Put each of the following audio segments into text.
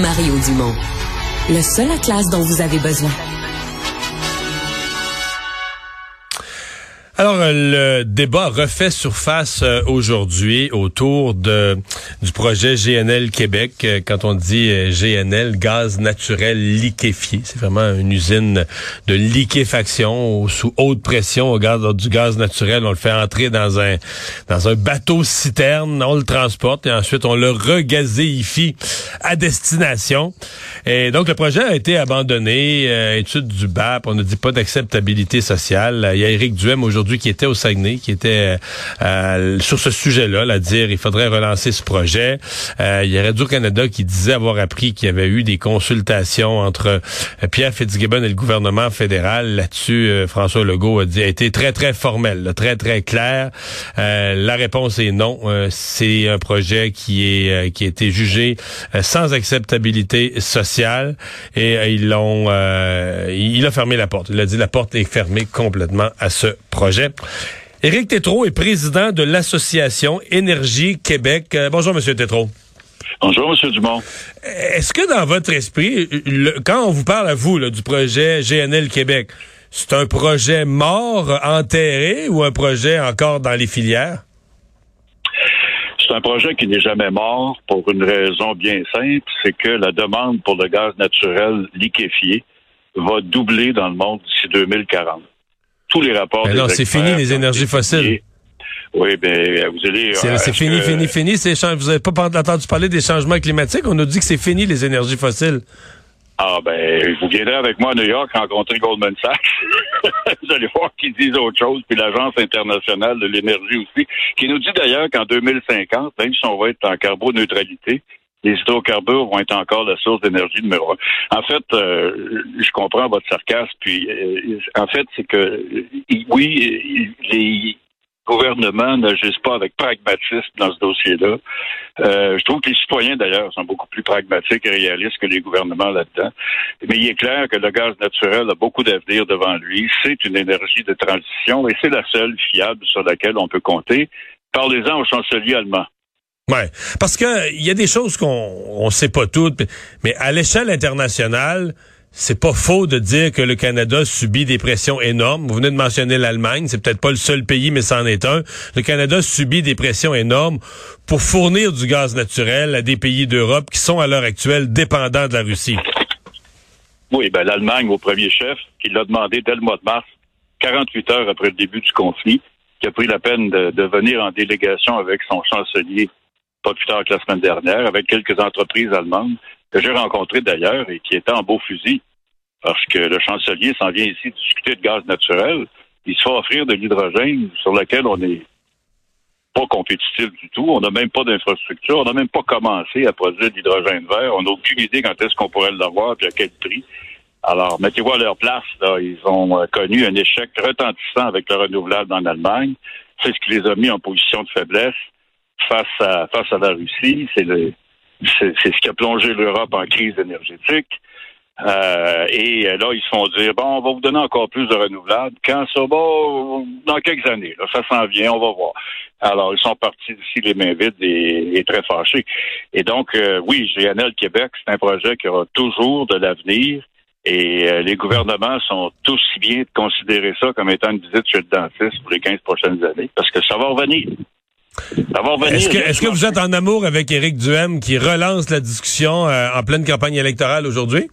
Mario Dumont, le seul atlas dont vous avez besoin. Alors, le débat refait surface euh, aujourd'hui autour de du projet GNL Québec. Euh, quand on dit euh, GNL, gaz naturel liquéfié, c'est vraiment une usine de liquéfaction sous haute pression au gaz, du gaz naturel. On le fait entrer dans un dans un bateau citerne, on le transporte et ensuite on le regazéifie à destination. Et donc le projet a été abandonné. étude du BAP, on ne dit pas d'acceptabilité sociale. Il y a Éric Duhem aujourd'hui qui était au Saguenay, qui était euh, sur ce sujet-là, à dire il faudrait relancer ce projet. Euh, il y a Radio-Canada qui disait avoir appris qu'il y avait eu des consultations entre euh, Pierre Fitzgibbon et le gouvernement fédéral. Là-dessus, François Legault a dit a été très, très formel, très, très clair. la réponse est non. C'est un projet qui est qui a été jugé sans acceptabilité sociale et ils l'ont il a fermé la porte. Il a dit la porte est fermée complètement à ce projet. Éric Tétrault est président de l'Association Énergie Québec. Euh, bonjour, Monsieur Tétrault. Bonjour, M. Dumont. Est-ce que dans votre esprit, quand on vous parle à vous du projet GNL Québec, c'est un projet mort, enterré ou un projet encore dans les filières? C'est un projet qui n'est jamais mort pour une raison bien simple, c'est que la demande pour le gaz naturel liquéfié va doubler dans le monde d'ici 2040 tous les rapports. non, c'est fini les énergies fossiles. Oui, ben vous allez. C'est fini, fini, fini. Vous n'avez pas entendu parler des changements climatiques? On nous dit que c'est fini les énergies fossiles. Ah ben, vous viendrez avec moi à New York rencontrer Goldman Sachs. vous allez voir qu'ils disent autre chose, puis l'Agence internationale de l'énergie aussi, qui nous dit d'ailleurs qu'en 2050, même si on va être en carboneutralité, les hydrocarbures vont être encore la source d'énergie numéro un. En fait, euh, je comprends votre sarcasme, puis euh, en fait, c'est que oui, les gouvernements n'agissent pas avec pragmatisme dans ce dossier-là. Euh, je trouve que les citoyens, d'ailleurs, sont beaucoup plus pragmatiques et réalistes que les gouvernements là-dedans. Mais il est clair que le gaz naturel a beaucoup d'avenir devant lui. C'est une énergie de transition et c'est la seule fiable sur laquelle on peut compter. Parlez-en au chancelier allemand. Ouais, parce que il y a des choses qu'on on sait pas toutes, mais à l'échelle internationale, c'est pas faux de dire que le Canada subit des pressions énormes. Vous venez de mentionner l'Allemagne, c'est peut-être pas le seul pays, mais c'en est un. Le Canada subit des pressions énormes pour fournir du gaz naturel à des pays d'Europe qui sont à l'heure actuelle dépendants de la Russie. Oui, ben l'Allemagne au premier chef, qui l'a demandé dès le mois de mars, 48 heures après le début du conflit, qui a pris la peine de, de venir en délégation avec son chancelier pas plus tard que la semaine dernière, avec quelques entreprises allemandes que j'ai rencontrées d'ailleurs et qui étaient en beau fusil. Parce que le chancelier s'en vient ici discuter de gaz naturel. Il se fait offrir de l'hydrogène sur lequel on n'est pas compétitif du tout. On n'a même pas d'infrastructure. On n'a même pas commencé à produire de l'hydrogène vert. On n'a aucune idée quand est-ce qu'on pourrait l'avoir et à quel prix. Alors, mettez-vous à leur place. Ils ont euh, connu un échec retentissant avec le renouvelable en Allemagne. C'est ce qui les a mis en position de faiblesse face à face à la Russie. C'est le c'est ce qui a plongé l'Europe en crise énergétique. Euh, et là, ils se font dire bon, on va vous donner encore plus de renouvelables. Quand ça va, dans quelques années, là, ça s'en vient, on va voir. Alors, ils sont partis d'ici les mains vides et, très fâchés. Et donc, euh, oui, GNL Québec, c'est un projet qui aura toujours de l'avenir. Et euh, les gouvernements sont tous bien de considérer ça comme étant une visite chez le dentiste pour les 15 prochaines années, parce que ça va revenir. Est-ce que, vous êtes en amour avec Éric Duhem qui relance la discussion euh, en pleine campagne électorale aujourd'hui?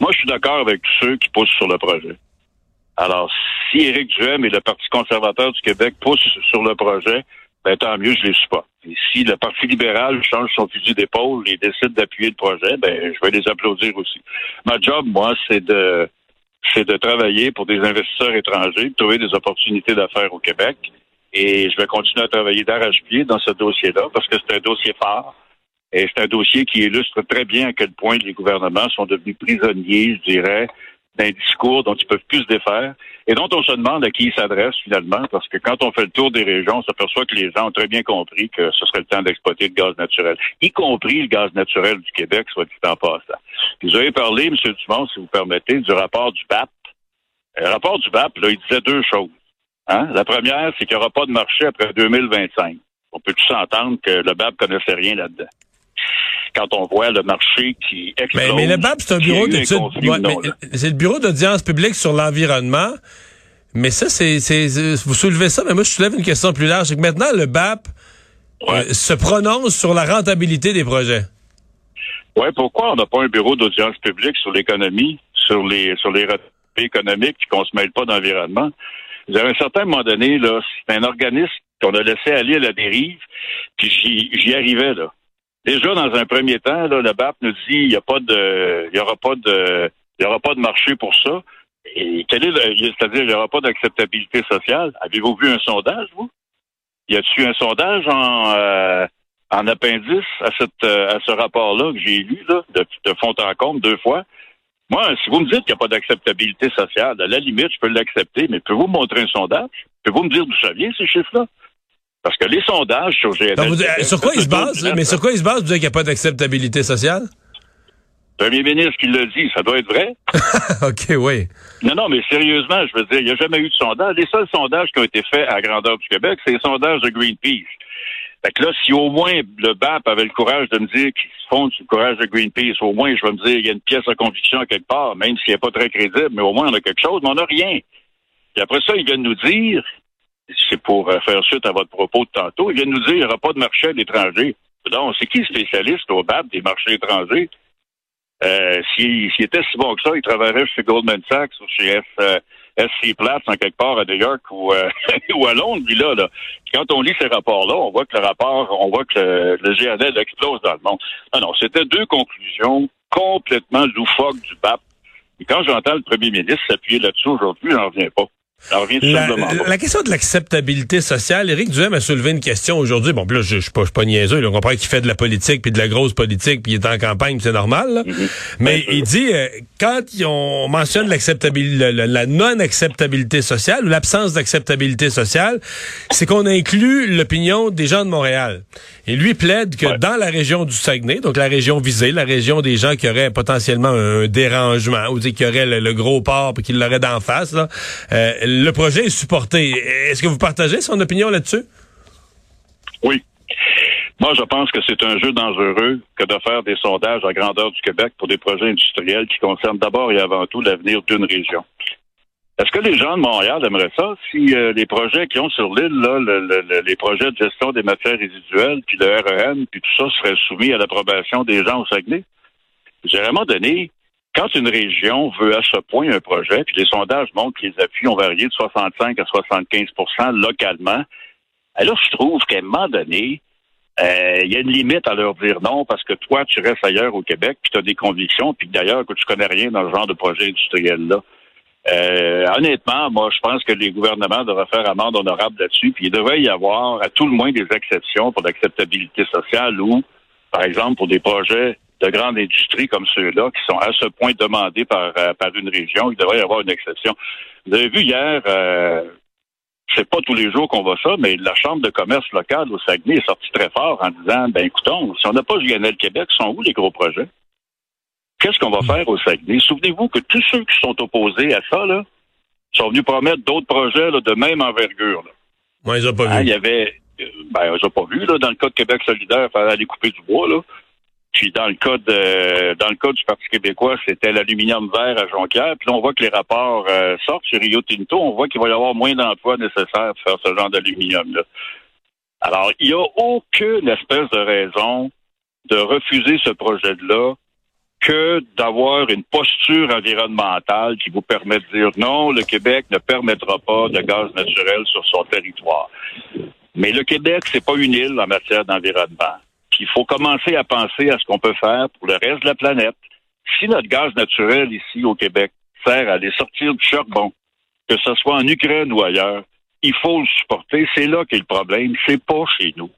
Moi, je suis d'accord avec tous ceux qui poussent sur le projet. Alors, si Éric Duhem et le Parti conservateur du Québec poussent sur le projet, ben, tant mieux, je les pas. Et si le Parti libéral change son fusil d'épaule et décide d'appuyer le projet, ben, je vais les applaudir aussi. Ma job, moi, c'est de, c'est de travailler pour des investisseurs étrangers, de trouver des opportunités d'affaires au Québec et je vais continuer à travailler d'arrache-pied dans ce dossier-là parce que c'est un dossier fort. Et c'est un dossier qui illustre très bien à quel point les gouvernements sont devenus prisonniers, je dirais, d'un discours dont ils peuvent plus se défaire et dont on se demande à qui ils s'adressent finalement, parce que quand on fait le tour des régions, on s'aperçoit que les gens ont très bien compris que ce serait le temps d'exploiter le gaz naturel, y compris le gaz naturel du Québec, soit dit en passant. Vous avez parlé, M. Dumont, si vous permettez, du rapport du BAP. Le rapport du BAP, là, il disait deux choses. Hein? La première, c'est qu'il n'y aura pas de marché après 2025. On peut tous entendre que le BAP connaissait rien là-dedans quand on voit le marché qui explose. Mais, mais le BAP, c'est un bureau d'études. c'est le bureau d'audience publique sur l'environnement. Mais ça, c'est, vous soulevez ça, mais moi, je soulève une question plus large. C'est que maintenant, le BAP euh, se prononce sur la rentabilité des projets. Oui, pourquoi on n'a pas un bureau d'audience publique sur l'économie, sur les sur les économiques, puis qu'on se mêle pas d'environnement? À un certain moment donné, là, c'est un organisme qu'on a laissé aller à la dérive, puis j'y arrivais, là. Déjà, dans un premier temps, là, le BAP nous dit il n'y a pas de il y aura pas de il aura pas de marché pour ça. Et quel est c'est-à-dire il n'y aura pas d'acceptabilité sociale? Avez-vous vu un sondage, vous? Y a-t-il un sondage en euh, en appendice à cette à ce rapport-là que j'ai lu là, de, de fond en comble deux fois? Moi, si vous me dites qu'il n'y a pas d'acceptabilité sociale, à la limite, je peux l'accepter, mais pouvez-vous me montrer un sondage? Pouvez-vous me dire d'où ça vient, ces chiffres-là? Parce que les sondages sur GNL... sur quoi ils se basent? Mais sur quoi ils se basent pour dire qu'il n'y a pas d'acceptabilité sociale? Premier ministre qui l'a dit, ça doit être vrai. OK, oui. Non, non, mais sérieusement, je veux dire, il n'y a jamais eu de sondage. Les seuls sondages qui ont été faits à grandeur du Québec, c'est les sondages de Greenpeace. Fait que là, si au moins le BAP avait le courage de me dire qu'il se fonde sur le courage de Greenpeace, au moins, je vais me dire, il y a une pièce de conviction quelque part, même s'il n'est pas très crédible, mais au moins, on a quelque chose, mais on n'a rien. Puis après ça, ils viennent nous dire, c'est pour euh, faire suite à votre propos de tantôt, il vient nous dire qu'il n'y aura pas de marché à l'étranger. Donc, c'est qui spécialiste au BAP des marchés étrangers? Euh, S'il était si bon que ça, il travaillerait chez Goldman Sachs ou chez F, euh, SC Platts en quelque part à New York ou, euh, ou à Londres. Puis là, là, quand on lit ces rapports-là, on voit que le rapport, on voit que le, le GNL explose dans le monde. Non, non, c'était deux conclusions complètement loufoques du BAP. Et quand j'entends le premier ministre s'appuyer là-dessus aujourd'hui, j'en reviens pas. La, question de l'acceptabilité sociale, Éric Duhem a soulevé une question aujourd'hui. Bon, là, je, je, suis pas, je pas niaiseux. on comprend qu'il fait de la politique, puis de la grosse politique, puis il est en campagne, c'est normal. Mm-hmm. Mais il dit, euh, quand on mentionne l'acceptabilité, la, non-acceptabilité sociale ou l'absence d'acceptabilité sociale, c'est qu'on inclut l'opinion des gens de Montréal. Et lui plaide que dans la région du Saguenay, donc la région visée, la région des gens qui auraient potentiellement un dérangement, ou qui auraient le, gros port, puis qui l'auraient d'en face, là, euh, le projet est supporté. Est-ce que vous partagez son opinion là-dessus? Oui. Moi, je pense que c'est un jeu dangereux que de faire des sondages à grandeur du Québec pour des projets industriels qui concernent d'abord et avant tout l'avenir d'une région. Est-ce que les gens de Montréal aimeraient ça si euh, les projets qui ont sur l'île, les projets de gestion des matières résiduelles, puis le REM, puis tout ça serait soumis à l'approbation des gens au Saguenay? J'ai vraiment donné, quand une région veut à ce point un projet, puis les sondages montrent que les appuis ont varié de 65 à 75% localement, alors je trouve qu'à un moment donné, euh, il y a une limite à leur dire non parce que toi, tu restes ailleurs au Québec, puis tu as des convictions, puis d'ailleurs que tu connais rien dans ce genre de projet industriel-là. Euh, honnêtement, moi, je pense que les gouvernements devraient faire amende honorable là-dessus, puis il devrait y avoir à tout le moins des exceptions pour l'acceptabilité sociale ou, par exemple, pour des projets de grande industrie comme ceux-là, qui sont à ce point demandés par, euh, par une région, il devrait y avoir une exception. Vous avez vu hier, euh, c'est pas tous les jours qu'on voit ça, mais la Chambre de commerce locale au Saguenay est sortie très fort en disant, ben écoutons, si on n'a pas GNL Québec, sont où les gros projets? Qu'est-ce qu'on va hmm. faire au Saguenay? Souvenez-vous que tous ceux qui sont opposés à ça, là, sont venus promettre d'autres projets de même envergure. Là. Moi, ils n'ont pas hein, vu. Il y avait, euh, ben, ils n'ont pas vu, là, dans le cas de Québec solidaire, il fallait aller couper du bois, là. Puis dans le cas de dans le cas du Parti québécois, c'était l'aluminium vert à Jonquière. Puis là, on voit que les rapports euh, sortent sur Rio Tinto. On voit qu'il va y avoir moins d'emplois nécessaires pour faire ce genre d'aluminium-là. Alors, il n'y a aucune espèce de raison de refuser ce projet-là que d'avoir une posture environnementale qui vous permet de dire non, le Québec ne permettra pas de gaz naturel sur son territoire. Mais le Québec, c'est pas une île en matière d'environnement. Il faut commencer à penser à ce qu'on peut faire pour le reste de la planète. Si notre gaz naturel ici au Québec sert à aller sortir du charbon, que ce soit en Ukraine ou ailleurs, il faut le supporter. C'est là qu'est le problème. C'est pas chez nous.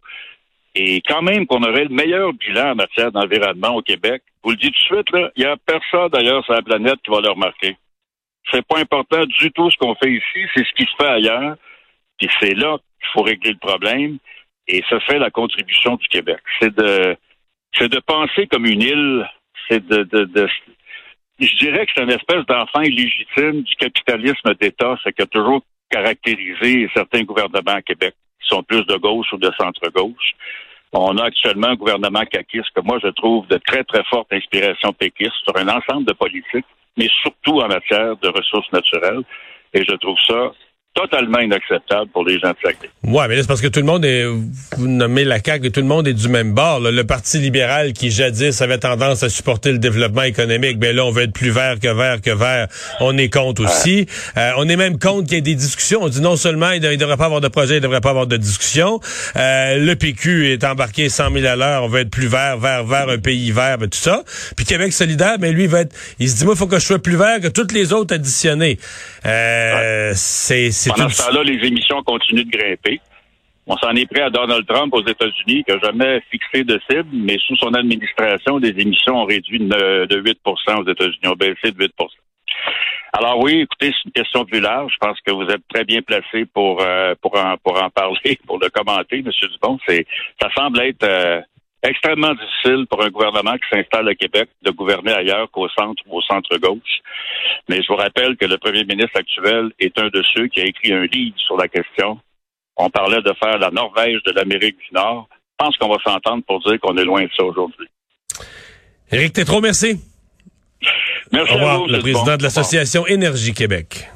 Et quand même qu'on aurait le meilleur bilan en matière d'environnement au Québec, vous le dites tout de suite, il n'y a personne d'ailleurs sur la planète qui va le remarquer. C'est pas important du tout ce qu'on fait ici, c'est ce qui se fait ailleurs. Puis c'est là qu'il faut régler le problème. Et ça fait la contribution du Québec. C'est de c'est de penser comme une île, c'est de, de, de je dirais que c'est une espèce d'enfant illégitime du capitalisme d'État, ce qui a toujours caractérisé certains gouvernements à Québec, qui sont plus de gauche ou de centre-gauche. On a actuellement un gouvernement caquiste que moi je trouve de très très forte inspiration péquiste sur un ensemble de politiques, mais surtout en matière de ressources naturelles. Et je trouve ça totalement inacceptable pour les gens de Saguenay. Ouais, mais là, c'est parce que tout le monde est, vous nommez la CAQ, tout le monde est du même bord. Le Parti libéral qui jadis avait tendance à supporter le développement économique, ben là, on veut être plus vert que vert que vert. On est contre aussi. Euh, on est même contre qu'il y ait des discussions. On dit non seulement il ne devrait pas avoir de projet, il ne devrait pas avoir de discussion. Euh, le PQ est embarqué 100 000 à l'heure. On veut être plus vert, vert, vert, un pays vert, ben, tout ça. Puis Québec solidaire, mais ben, lui, il va être, il se dit, moi, il faut que je sois plus vert que toutes les autres additionnées. Euh, c'est pendant ce temps-là, les émissions continuent de grimper. On s'en est pris à Donald Trump aux États-Unis, qui n'a jamais fixé de cible, mais sous son administration, les émissions ont réduit de 8% aux États-Unis, ont baissé de 8 alors oui, écoutez, c'est une question plus large. Je pense que vous êtes très bien placé pour euh, pour en pour en parler, pour le commenter, M. Dubon. C'est ça semble être euh, extrêmement difficile pour un gouvernement qui s'installe au Québec de gouverner ailleurs qu'au centre ou au centre-gauche. Mais je vous rappelle que le premier ministre actuel est un de ceux qui a écrit un livre sur la question. On parlait de faire la Norvège de l'Amérique du Nord. Je pense qu'on va s'entendre pour dire qu'on est loin de ça aujourd'hui. Éric Tétrault, merci. Merci Au revoir, à vous, le président de l'Association Énergie Québec.